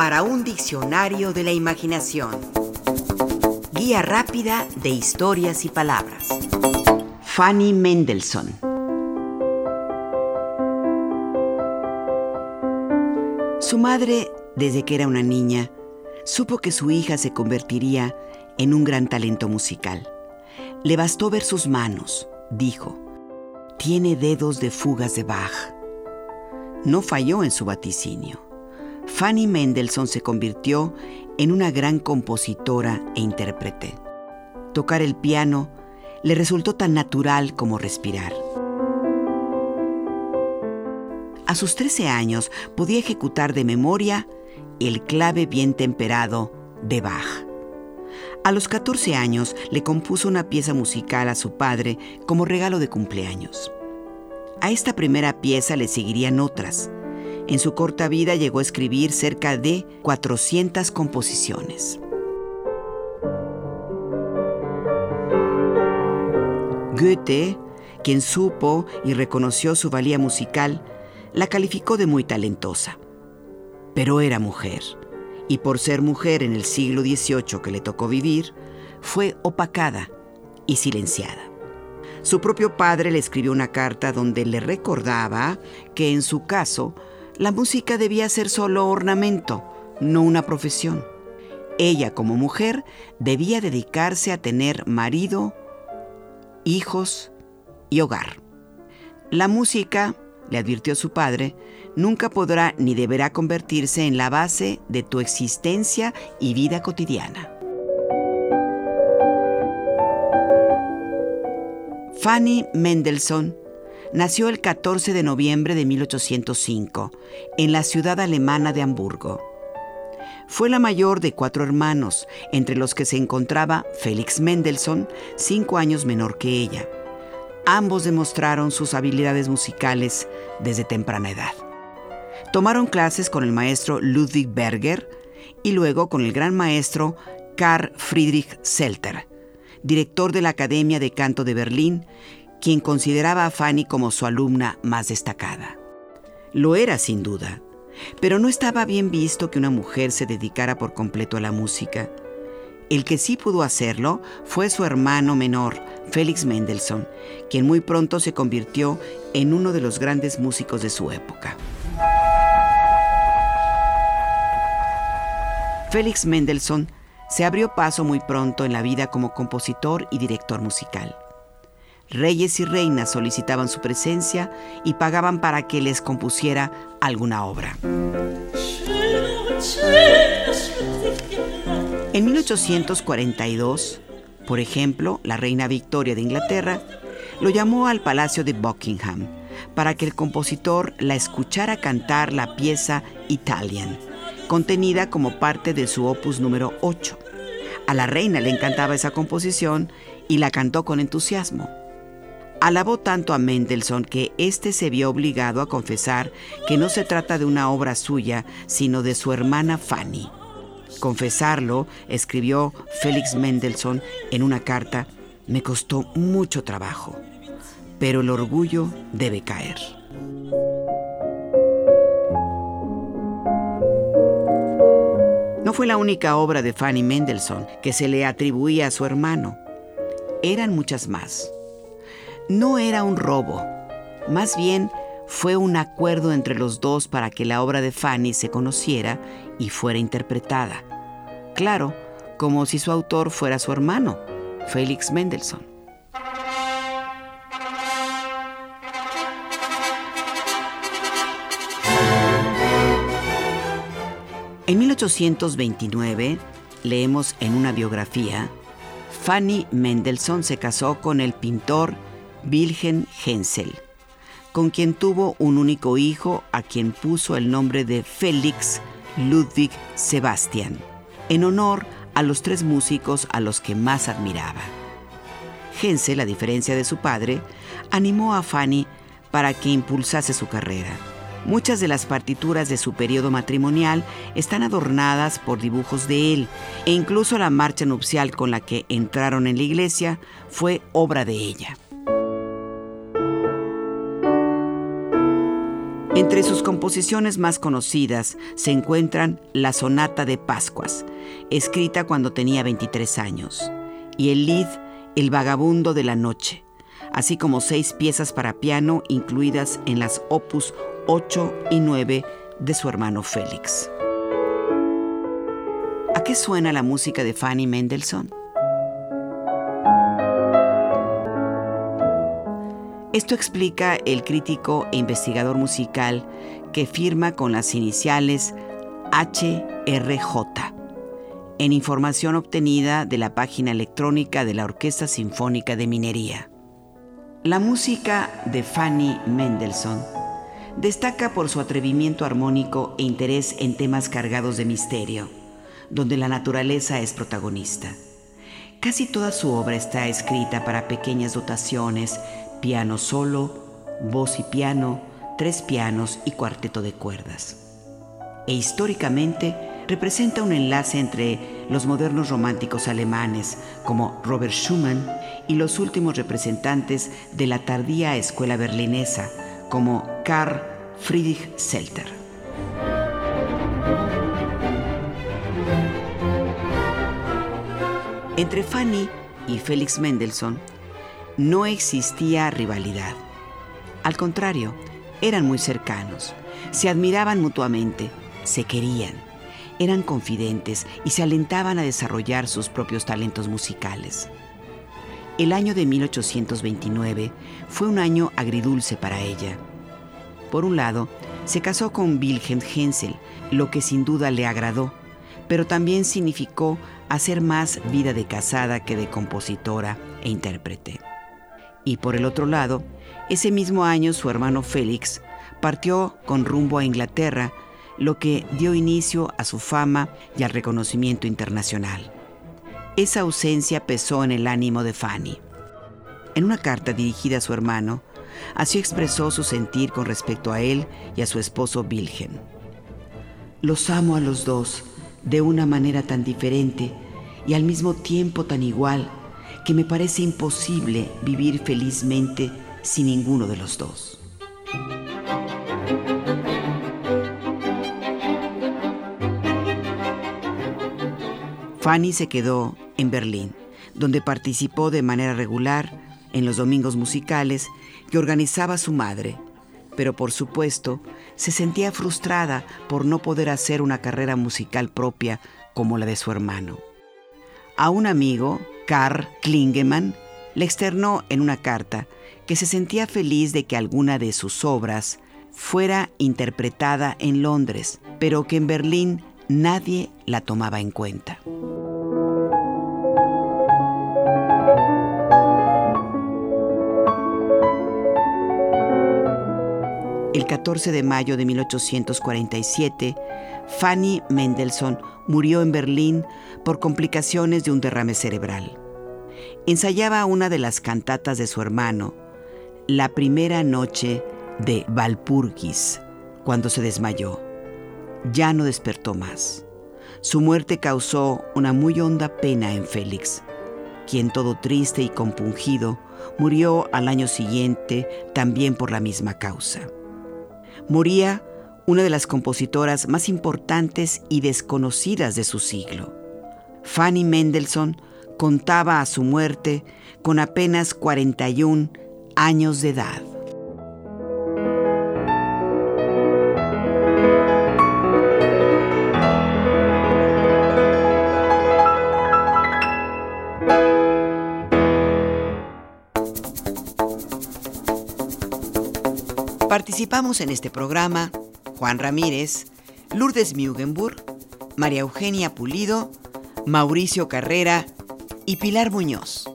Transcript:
para un diccionario de la imaginación. Guía rápida de historias y palabras. Fanny Mendelssohn. Su madre, desde que era una niña, supo que su hija se convertiría en un gran talento musical. Le bastó ver sus manos, dijo. Tiene dedos de fugas de Bach. No falló en su vaticinio. Fanny Mendelssohn se convirtió en una gran compositora e intérprete. Tocar el piano le resultó tan natural como respirar. A sus 13 años podía ejecutar de memoria el clave bien temperado de Bach. A los 14 años le compuso una pieza musical a su padre como regalo de cumpleaños. A esta primera pieza le seguirían otras. En su corta vida llegó a escribir cerca de 400 composiciones. Goethe, quien supo y reconoció su valía musical, la calificó de muy talentosa. Pero era mujer y por ser mujer en el siglo XVIII que le tocó vivir, fue opacada y silenciada. Su propio padre le escribió una carta donde le recordaba que en su caso la música debía ser solo ornamento, no una profesión. Ella como mujer debía dedicarse a tener marido, hijos y hogar. La música, le advirtió su padre, nunca podrá ni deberá convertirse en la base de tu existencia y vida cotidiana. Fanny Mendelssohn nació el 14 de noviembre de 1805 en la ciudad alemana de Hamburgo. Fue la mayor de cuatro hermanos, entre los que se encontraba Félix Mendelssohn, cinco años menor que ella. Ambos demostraron sus habilidades musicales desde temprana edad. Tomaron clases con el maestro Ludwig Berger y luego con el gran maestro Karl Friedrich Selter, director de la Academia de Canto de Berlín, quien consideraba a Fanny como su alumna más destacada. Lo era sin duda, pero no estaba bien visto que una mujer se dedicara por completo a la música. El que sí pudo hacerlo fue su hermano menor, Félix Mendelssohn, quien muy pronto se convirtió en uno de los grandes músicos de su época. Félix Mendelssohn se abrió paso muy pronto en la vida como compositor y director musical. Reyes y reinas solicitaban su presencia y pagaban para que les compusiera alguna obra. En 1842, por ejemplo, la reina Victoria de Inglaterra lo llamó al Palacio de Buckingham para que el compositor la escuchara cantar la pieza Italian contenida como parte de su opus número 8. A la reina le encantaba esa composición y la cantó con entusiasmo. Alabó tanto a Mendelssohn que éste se vio obligado a confesar que no se trata de una obra suya, sino de su hermana Fanny. Confesarlo, escribió Félix Mendelssohn en una carta, me costó mucho trabajo, pero el orgullo debe caer. No fue la única obra de Fanny Mendelssohn que se le atribuía a su hermano. Eran muchas más. No era un robo, más bien fue un acuerdo entre los dos para que la obra de Fanny se conociera y fuera interpretada. Claro, como si su autor fuera su hermano, Félix Mendelssohn. En 1829, leemos en una biografía, Fanny Mendelssohn se casó con el pintor Wilhelm Hensel, con quien tuvo un único hijo a quien puso el nombre de Félix Ludwig Sebastian, en honor a los tres músicos a los que más admiraba. Hensel, a diferencia de su padre, animó a Fanny para que impulsase su carrera. Muchas de las partituras de su periodo matrimonial están adornadas por dibujos de él, e incluso la marcha nupcial con la que entraron en la iglesia fue obra de ella. Entre sus composiciones más conocidas se encuentran la Sonata de Pascuas, escrita cuando tenía 23 años, y el Lied El Vagabundo de la Noche, así como seis piezas para piano incluidas en las opus 8 y 9 de su hermano Félix. ¿A qué suena la música de Fanny Mendelssohn? Esto explica el crítico e investigador musical que firma con las iniciales HRJ en información obtenida de la página electrónica de la Orquesta Sinfónica de Minería. La música de Fanny Mendelssohn destaca por su atrevimiento armónico e interés en temas cargados de misterio, donde la naturaleza es protagonista. Casi toda su obra está escrita para pequeñas dotaciones piano solo, voz y piano, tres pianos y cuarteto de cuerdas. E históricamente representa un enlace entre los modernos románticos alemanes como Robert Schumann y los últimos representantes de la tardía escuela berlinesa como Karl Friedrich Selter. Entre Fanny y Felix Mendelssohn no existía rivalidad. Al contrario, eran muy cercanos, se admiraban mutuamente, se querían, eran confidentes y se alentaban a desarrollar sus propios talentos musicales. El año de 1829 fue un año agridulce para ella. Por un lado, se casó con Wilhelm Hensel, lo que sin duda le agradó, pero también significó hacer más vida de casada que de compositora e intérprete. Y por el otro lado, ese mismo año su hermano Félix partió con rumbo a Inglaterra, lo que dio inicio a su fama y al reconocimiento internacional. Esa ausencia pesó en el ánimo de Fanny. En una carta dirigida a su hermano, así expresó su sentir con respecto a él y a su esposo Wilhelm. Los amo a los dos de una manera tan diferente y al mismo tiempo tan igual que me parece imposible vivir felizmente sin ninguno de los dos. Fanny se quedó en Berlín, donde participó de manera regular en los domingos musicales que organizaba su madre, pero por supuesto se sentía frustrada por no poder hacer una carrera musical propia como la de su hermano. A un amigo, Karl Klingemann le externó en una carta que se sentía feliz de que alguna de sus obras fuera interpretada en Londres, pero que en Berlín nadie la tomaba en cuenta. El 14 de mayo de 1847, Fanny Mendelssohn murió en Berlín por complicaciones de un derrame cerebral. Ensayaba una de las cantatas de su hermano, la primera noche de Valpurgis, cuando se desmayó. Ya no despertó más. Su muerte causó una muy honda pena en Félix, quien todo triste y compungido murió al año siguiente también por la misma causa. Moría una de las compositoras más importantes y desconocidas de su siglo. Fanny Mendelssohn contaba a su muerte con apenas 41 años de edad. Participamos en este programa Juan Ramírez, Lourdes Mugenburg, María Eugenia Pulido, Mauricio Carrera y Pilar Muñoz.